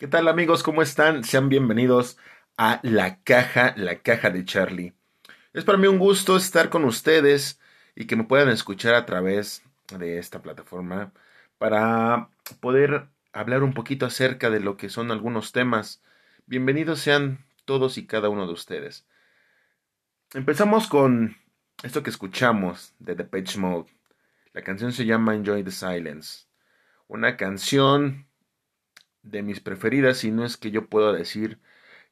¿Qué tal amigos? ¿Cómo están? Sean bienvenidos a La Caja, La Caja de Charlie. Es para mí un gusto estar con ustedes y que me puedan escuchar a través de esta plataforma para poder hablar un poquito acerca de lo que son algunos temas. Bienvenidos sean todos y cada uno de ustedes. Empezamos con esto que escuchamos de The Page Mode. La canción se llama Enjoy the Silence. Una canción de mis preferidas y no es que yo pueda decir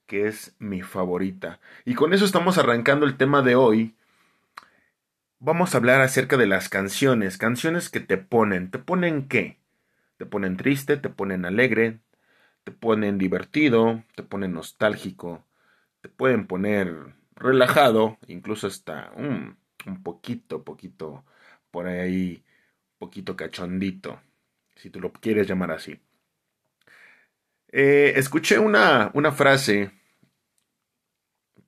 que es mi favorita. Y con eso estamos arrancando el tema de hoy. Vamos a hablar acerca de las canciones, canciones que te ponen. ¿Te ponen qué? Te ponen triste, te ponen alegre, te ponen divertido, te ponen nostálgico, te pueden poner relajado, incluso hasta un poquito, poquito por ahí, poquito cachondito, si tú lo quieres llamar así. Eh, escuché una, una frase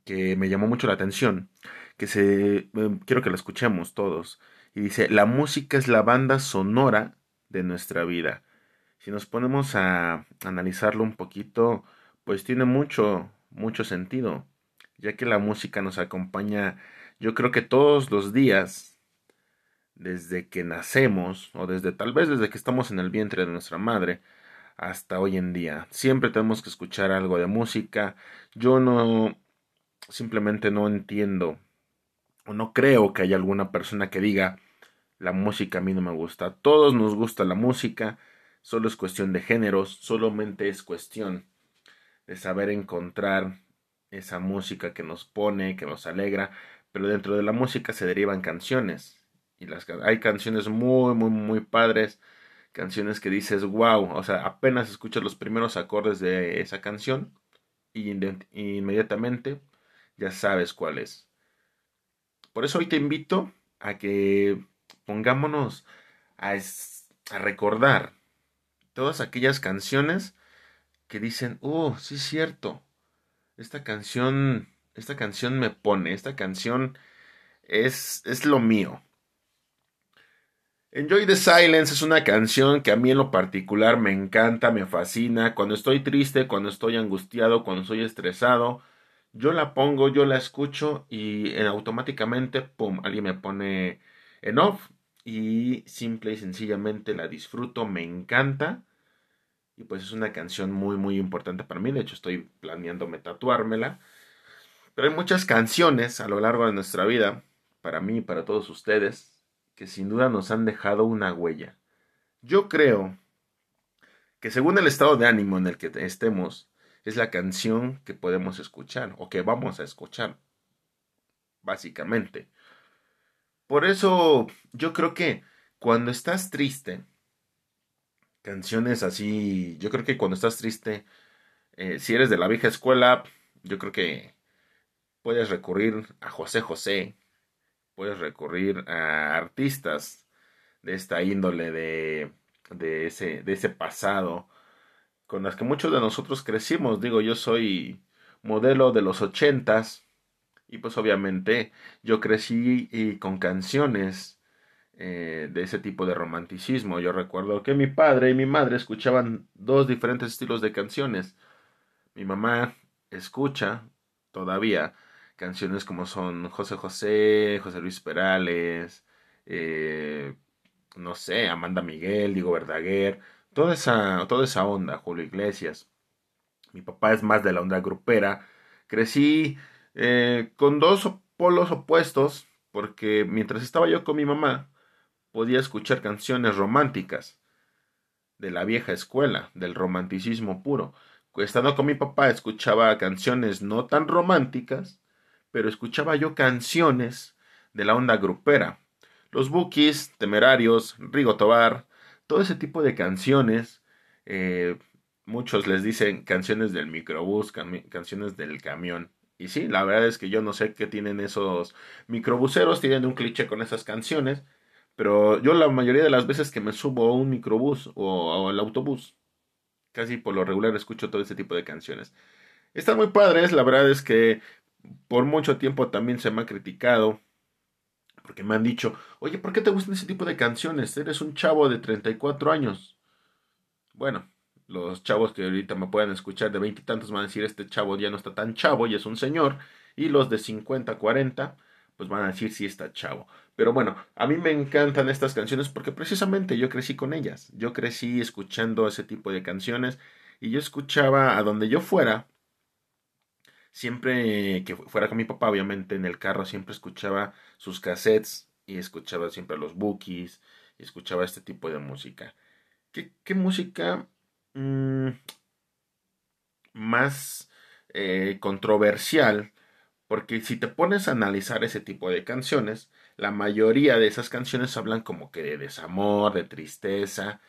que me llamó mucho la atención, que se eh, quiero que la escuchemos todos, y dice, la música es la banda sonora de nuestra vida. Si nos ponemos a analizarlo un poquito, pues tiene mucho, mucho sentido, ya que la música nos acompaña, yo creo que todos los días, desde que nacemos, o desde tal vez desde que estamos en el vientre de nuestra madre, hasta hoy en día. Siempre tenemos que escuchar algo de música. Yo no, simplemente no entiendo o no creo que haya alguna persona que diga la música a mí no me gusta. A todos nos gusta la música, solo es cuestión de géneros, solamente es cuestión de saber encontrar esa música que nos pone, que nos alegra, pero dentro de la música se derivan canciones y las hay canciones muy muy muy padres canciones que dices, wow, o sea, apenas escuchas los primeros acordes de esa canción y inmediatamente ya sabes cuál es. Por eso hoy te invito a que pongámonos a, recordar todas aquellas canciones que dicen, oh, sí es cierto, esta canción, esta canción me pone, esta canción es, es lo mío. Enjoy the Silence es una canción que a mí en lo particular me encanta, me fascina. Cuando estoy triste, cuando estoy angustiado, cuando estoy estresado, yo la pongo, yo la escucho y en automáticamente, pum, alguien me pone en off y simple y sencillamente la disfruto, me encanta. Y pues es una canción muy, muy importante para mí. De hecho, estoy planeándome tatuármela. Pero hay muchas canciones a lo largo de nuestra vida, para mí y para todos ustedes, que sin duda nos han dejado una huella. Yo creo que según el estado de ánimo en el que estemos, es la canción que podemos escuchar o que vamos a escuchar, básicamente. Por eso yo creo que cuando estás triste, canciones así, yo creo que cuando estás triste, eh, si eres de la vieja escuela, yo creo que puedes recurrir a José José, puedes recurrir a artistas de esta índole de, de, ese, de ese pasado con las que muchos de nosotros crecimos. Digo, yo soy modelo de los ochentas y pues obviamente yo crecí y con canciones eh, de ese tipo de romanticismo. Yo recuerdo que mi padre y mi madre escuchaban dos diferentes estilos de canciones. Mi mamá escucha todavía canciones como son José José, José Luis Perales, eh, no sé, Amanda Miguel, Diego Verdaguer, toda esa, toda esa onda, Julio Iglesias. Mi papá es más de la onda grupera. Crecí eh, con dos polos opuestos, porque mientras estaba yo con mi mamá, podía escuchar canciones románticas de la vieja escuela, del romanticismo puro. Estando con mi papá, escuchaba canciones no tan románticas, pero escuchaba yo canciones de la onda grupera. Los Bookies, Temerarios, Rigo Tobar, todo ese tipo de canciones. Eh, muchos les dicen canciones del microbús, canciones del camión. Y sí, la verdad es que yo no sé qué tienen esos microbuseros, tienen un cliché con esas canciones, pero yo la mayoría de las veces que me subo a un microbús o al autobús, casi por lo regular escucho todo ese tipo de canciones. Están muy padres, la verdad es que por mucho tiempo también se me ha criticado. Porque me han dicho, oye, ¿por qué te gustan ese tipo de canciones? Eres un chavo de 34 años. Bueno, Los chavos que ahorita me puedan escuchar de veintitantos van a decir, este chavo ya no está tan chavo y es un señor. Y los de 50, 40, pues van a decir, sí está chavo. Pero bueno, a mí me encantan estas canciones porque precisamente yo crecí con ellas. Yo crecí escuchando ese tipo de canciones y yo escuchaba a donde yo fuera. Siempre que fuera con mi papá, obviamente en el carro siempre escuchaba sus cassettes y escuchaba siempre los bookies y escuchaba este tipo de música. ¿Qué, qué música mmm, más eh, controversial? Porque si te pones a analizar ese tipo de canciones, la mayoría de esas canciones hablan como que de desamor, de tristeza,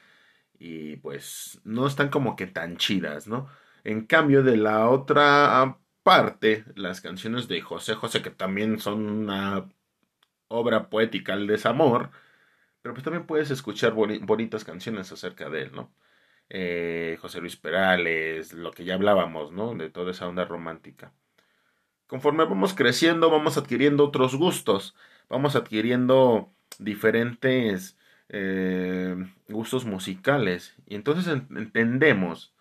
y pues no están como que tan chidas, ¿no? En cambio, de la otra parte, las canciones de José José, que también son una obra poética al desamor, pero pues también puedes escuchar bonitas canciones acerca de él, ¿no? Eh, José Luis Perales, lo que ya hablábamos, ¿no? De toda esa onda romántica. Conforme vamos creciendo, vamos adquiriendo otros gustos, vamos adquiriendo diferentes eh, gustos musicales. Y entonces entendemos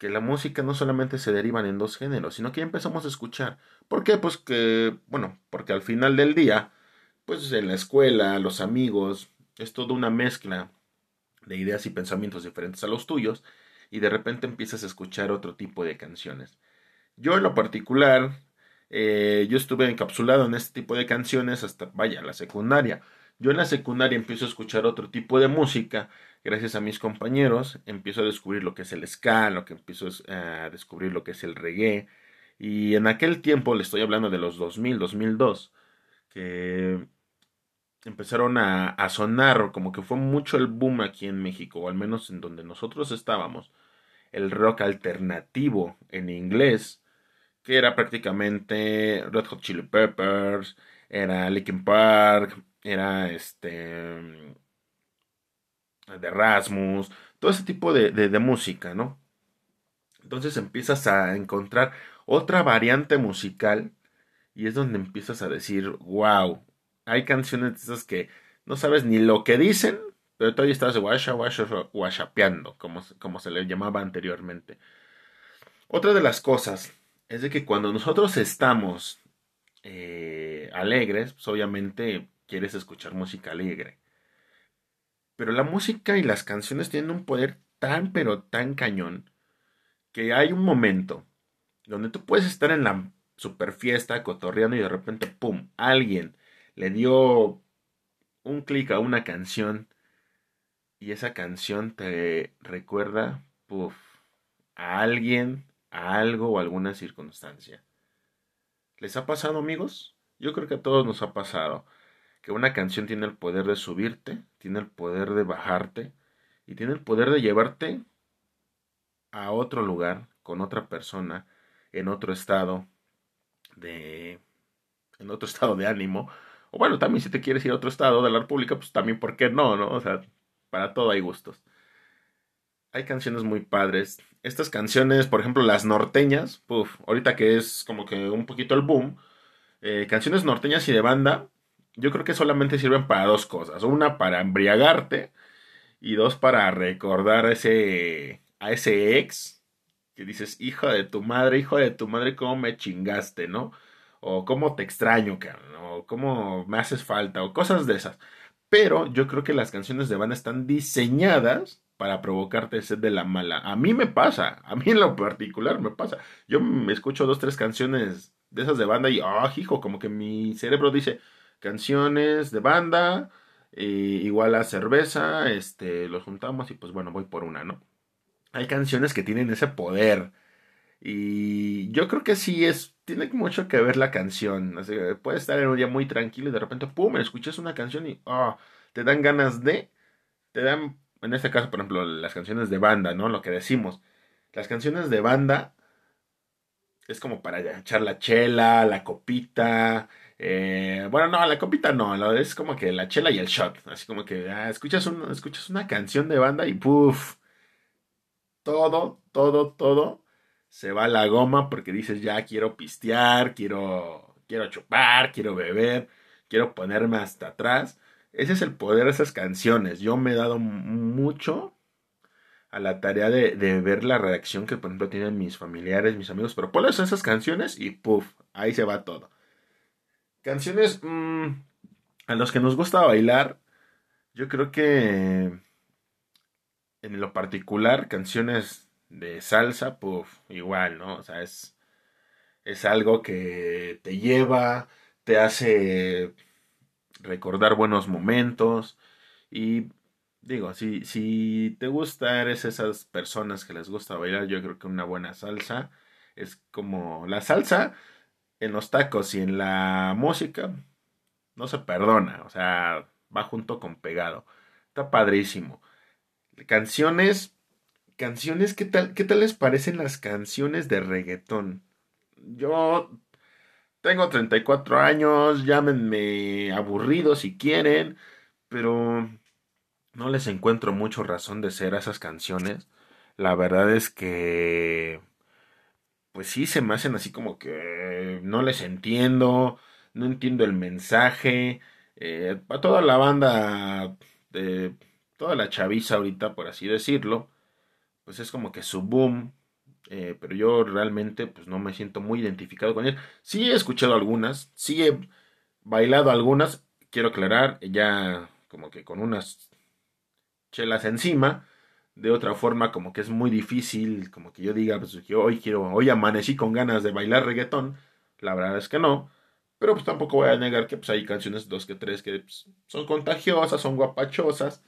que la música no solamente se derivan en dos géneros, sino que ya empezamos a escuchar. ¿Por qué? Pues que, bueno, porque al final del día, pues en la escuela, los amigos, es toda una mezcla de ideas y pensamientos diferentes a los tuyos, y de repente empiezas a escuchar otro tipo de canciones. Yo en lo particular, eh, yo estuve encapsulado en este tipo de canciones hasta, vaya, la secundaria. Yo en la secundaria empiezo a escuchar otro tipo de música, gracias a mis compañeros, empiezo a descubrir lo que es el ska, lo que empiezo a descubrir lo que es el reggae, y en aquel tiempo, le estoy hablando de los 2000, 2002, que empezaron a, sonar, como que fue mucho el boom aquí en México, o al menos en donde nosotros estábamos, el rock alternativo en inglés, que era prácticamente Red Hot Chili Peppers, era Linkin Park, era este de Rasmus, todo ese tipo de, de, música, ¿no? Entonces empiezas a encontrar otra variante musical y es donde empiezas a decir, wow, hay canciones de esas que no sabes ni lo que dicen, pero todavía estás washa, washa, washapeando, como, como se le llamaba anteriormente. Otra de las cosas es de que cuando nosotros estamos eh, alegres, pues obviamente quieres escuchar música alegre. Pero la música y las canciones tienen un poder tan pero tan cañón que hay un momento donde tú puedes estar en la super fiesta cotorreando y de repente, ¡pum!, alguien le dio un clic a una canción y esa canción te recuerda, puff, a alguien, a algo o alguna circunstancia. ¿Les ha pasado, amigos? Yo creo que a todos nos ha pasado que una canción tiene el poder de subirte, tiene el poder de bajarte y tiene el poder de llevarte a otro lugar con otra persona en otro estado de en otro estado de ánimo o bueno, también si te quieres ir a otro estado de la República, pues también, ¿por qué no? ¿no? O sea, para todo hay gustos. Hay canciones muy padres. Estas canciones, por ejemplo, las norteñas, puff, ahorita que es como que un poquito el boom, eh, canciones norteñas y de banda, yo creo que solamente sirven para dos cosas. Una, para embriagarte, y dos, para recordar a ese, a ese ex que dices, hijo de tu madre, hijo de tu madre, cómo me chingaste, ¿no? o cómo te extraño, o cómo me haces falta, o cosas de esas. Pero yo creo que las canciones de banda están diseñadas para provocarte sed de la mala. A mí me pasa, a mí en lo particular me pasa. Yo me escucho dos, tres canciones de esas de banda y, ah, hijo, como que mi cerebro dice, canciones de banda, igual a cerveza, este, los juntamos y pues bueno, voy por una, ¿no? Hay canciones que tienen ese poder y yo creo que sí es, tiene mucho que ver la canción. Así puedes estar en un día muy tranquilo y de repente, pum, escuchas una canción y oh, te dan ganas de, te dan, en este caso, por ejemplo, las canciones de banda, ¿no? Lo que decimos. Las canciones de banda es como para echar la chela, la copita. Eh, bueno, no, la copita no, es como que la chela y el shot. Así como que ah, escuchas, un, escuchas una canción de banda y puff. Todo, todo, todo se va la goma porque dices ya quiero pistear, quiero, quiero chupar, quiero beber, quiero ponerme hasta atrás. Ese es el poder de esas canciones. Yo me he dado mucho a la tarea de, de, ver la reacción que, por ejemplo, tienen mis familiares, mis amigos. Pero pones esas canciones y puff, ahí se va todo. Canciones mmm, a los que nos gusta bailar, yo creo que en lo particular, canciones de salsa, puff, igual, ¿no? O sea, es, es algo que te lleva, te hace recordar buenos momentos y digo, si, si te gusta, eres esas personas que les gusta bailar, yo creo que una buena salsa es como la salsa en los tacos y en la música no se perdona, o sea, va junto con pegado. Está padrísimo. Canciones, canciones, ¿qué tal, qué tal les parecen las canciones de reggaetón? Yo tengo 34 años, llámenme aburrido si quieren, pero no les encuentro mucho razón de ser a esas canciones. La verdad es que, pues sí, se me hacen así como que no les entiendo, no entiendo el mensaje. Eh, a toda la banda, de toda la chaviza ahorita, por así decirlo, pues es como que su boom. Eh, pero yo realmente pues no me siento muy identificado con él. Sí he escuchado algunas, sí he bailado algunas, quiero aclarar, ya como que con unas chelas encima. De otra forma, como que es muy difícil, como que yo diga, pues yo hoy quiero, hoy amanecí con ganas de bailar reggaetón. La verdad es que no. Pero pues tampoco voy a negar que pues hay canciones, dos que tres, que pues, son contagiosas, son guapachosas.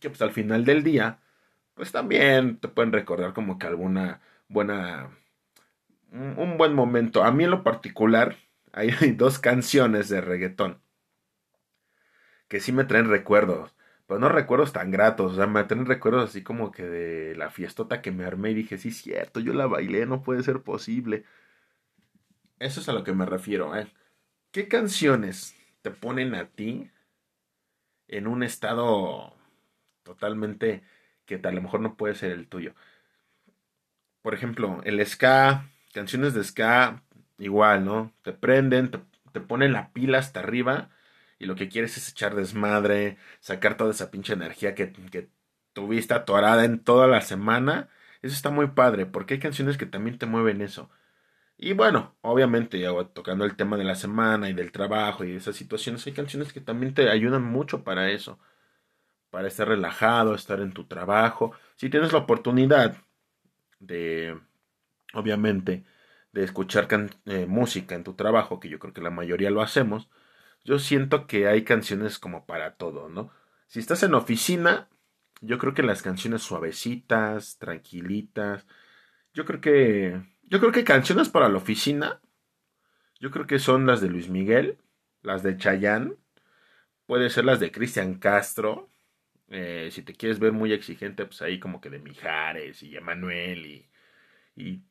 Que pues al final del día, pues también te pueden recordar como que alguna buena... Un, buen momento. A mí en lo particular, hay dos canciones de reggaetón que sí me traen recuerdos, pero no recuerdos tan gratos, o sea, me traen recuerdos así como que de la fiestota que me armé y dije, sí, cierto, yo la bailé, no puede ser posible. Eso es a lo que me refiero. ¿eh? ¿Qué canciones te ponen a ti en un estado totalmente que a lo mejor no puede ser el tuyo? Por ejemplo, el ska, canciones de ska, igual, ¿no? Te prenden, te, ponen la pila hasta arriba y lo que quieres es echar desmadre, sacar toda esa pinche energía que, que tuviste atorada en toda la semana. Eso está muy padre, porque hay canciones que también te mueven eso. Y bueno, obviamente, tocando el tema de la semana y del trabajo y de esas situaciones, hay canciones que también te ayudan mucho para eso. Para estar relajado, estar en tu trabajo. Si tienes la oportunidad de, obviamente, de escuchar eh, música en tu trabajo, que yo creo que la mayoría lo hacemos, yo siento que hay canciones como para todo, ¿no? Si estás en oficina, yo creo que las canciones suavecitas, tranquilitas, yo creo que yo creo que canciones para la oficina, yo creo que son las de Luis Miguel, las de Chayanne, puede ser las de Cristian Castro, eh, si te quieres ver muy exigente, pues ahí como que de Mijares y Emanuel y, y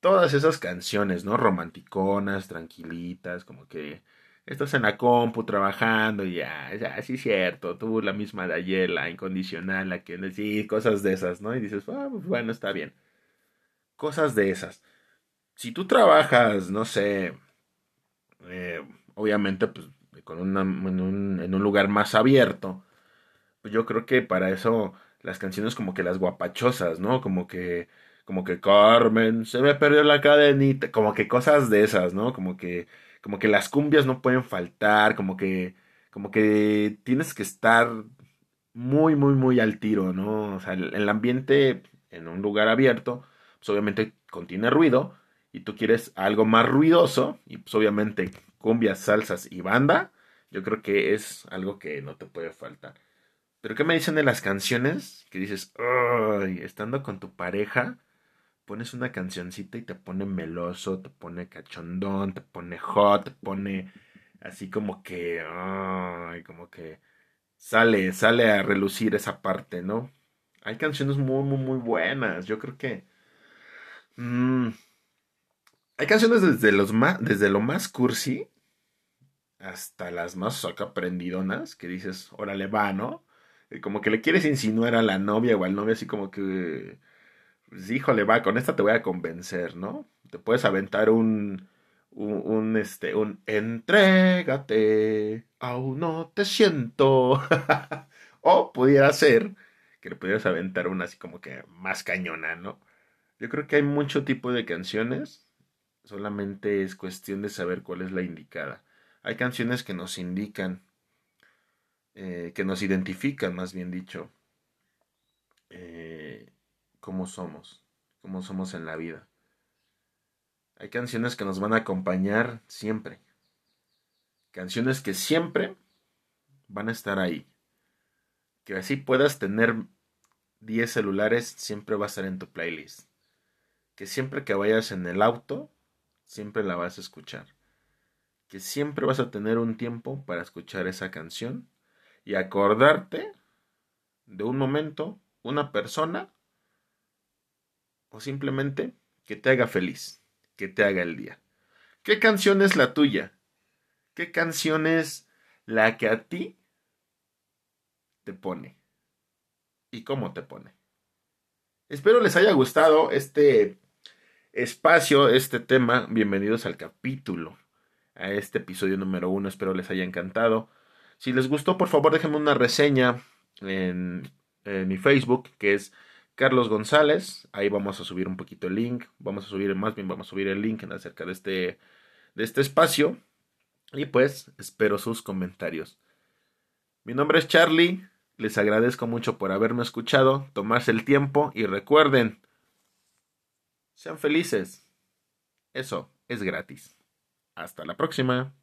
todas esas canciones, ¿no? Romanticonas, tranquilitas, como que estás en la compu trabajando y ya, ya, sí es cierto, tú la misma de ayer, la incondicional, la que sí, cosas de esas, ¿no? Y dices, ah, pues bueno, está bien. Cosas de esas si tú trabajas, no sé, eh, obviamente, pues, en, un, en un lugar más abierto, pues yo creo que para eso las canciones como que las guapachosas, ¿no? Como que, como que Carmen, se me perdió la cadenita, como que cosas de esas, ¿no? Como que, como que las cumbias no pueden faltar, como que, como que tienes que estar muy, muy, muy al tiro, ¿no? O sea, el, ambiente en un lugar abierto, pues obviamente contiene ruido, y tú quieres algo más ruidoso, y pues obviamente cumbias, salsas y banda, yo creo que es algo que no te puede faltar. Pero ¿qué me dicen de las canciones? Que dices, Ay, estando con tu pareja, pones una cancioncita y te pone meloso, te pone cachondón, te pone hot, te pone así como que, como que sale, sale a relucir esa parte, ¿no? Hay canciones muy, muy, muy buenas. Yo creo que... Mmm, hay canciones desde, los más, desde lo más cursi hasta las más acá prendidonas, que dices, órale va, ¿no? Como que le quieres insinuar a la novia o al novio así como que, pues, híjole, va, con esta te voy a convencer, ¿no? Te puedes aventar un, un, un este, un, entrégate, aún no te siento. o pudiera ser que le pudieras aventar una así como que más cañona, ¿no? Yo creo que hay mucho tipo de canciones, solamente es cuestión de saber cuál es la indicada. Hay canciones que nos indican, eh, que nos identifican, más bien dicho, eh, cómo somos, cómo somos en la vida. Hay canciones que nos van a acompañar siempre. Canciones que siempre van a estar ahí. Que así puedas tener 10 celulares, siempre va a estar en tu playlist. Que siempre que vayas en el auto, siempre la vas a escuchar. Que siempre vas a tener un tiempo para escuchar esa canción y acordarte de un momento, una persona o simplemente que te haga feliz, que te haga el día. ¿Qué canción es la tuya? ¿Qué canción es la que a ti te pone? ¿Y cómo te pone? Espero les haya gustado este espacio, este tema. Bienvenidos al capítulo, a este episodio número uno. Espero les haya encantado. Si les gustó, por favor, déjenme una reseña en, en mi Facebook, que es Carlos González. Ahí vamos a subir un poquito el link. Vamos a subir, más bien vamos a subir el link en acerca de este, de este espacio. Y pues espero sus comentarios. Mi nombre es Charlie. Les agradezco mucho por haberme escuchado, tomarse el tiempo y recuerden, sean felices. Eso es gratis. Hasta la próxima.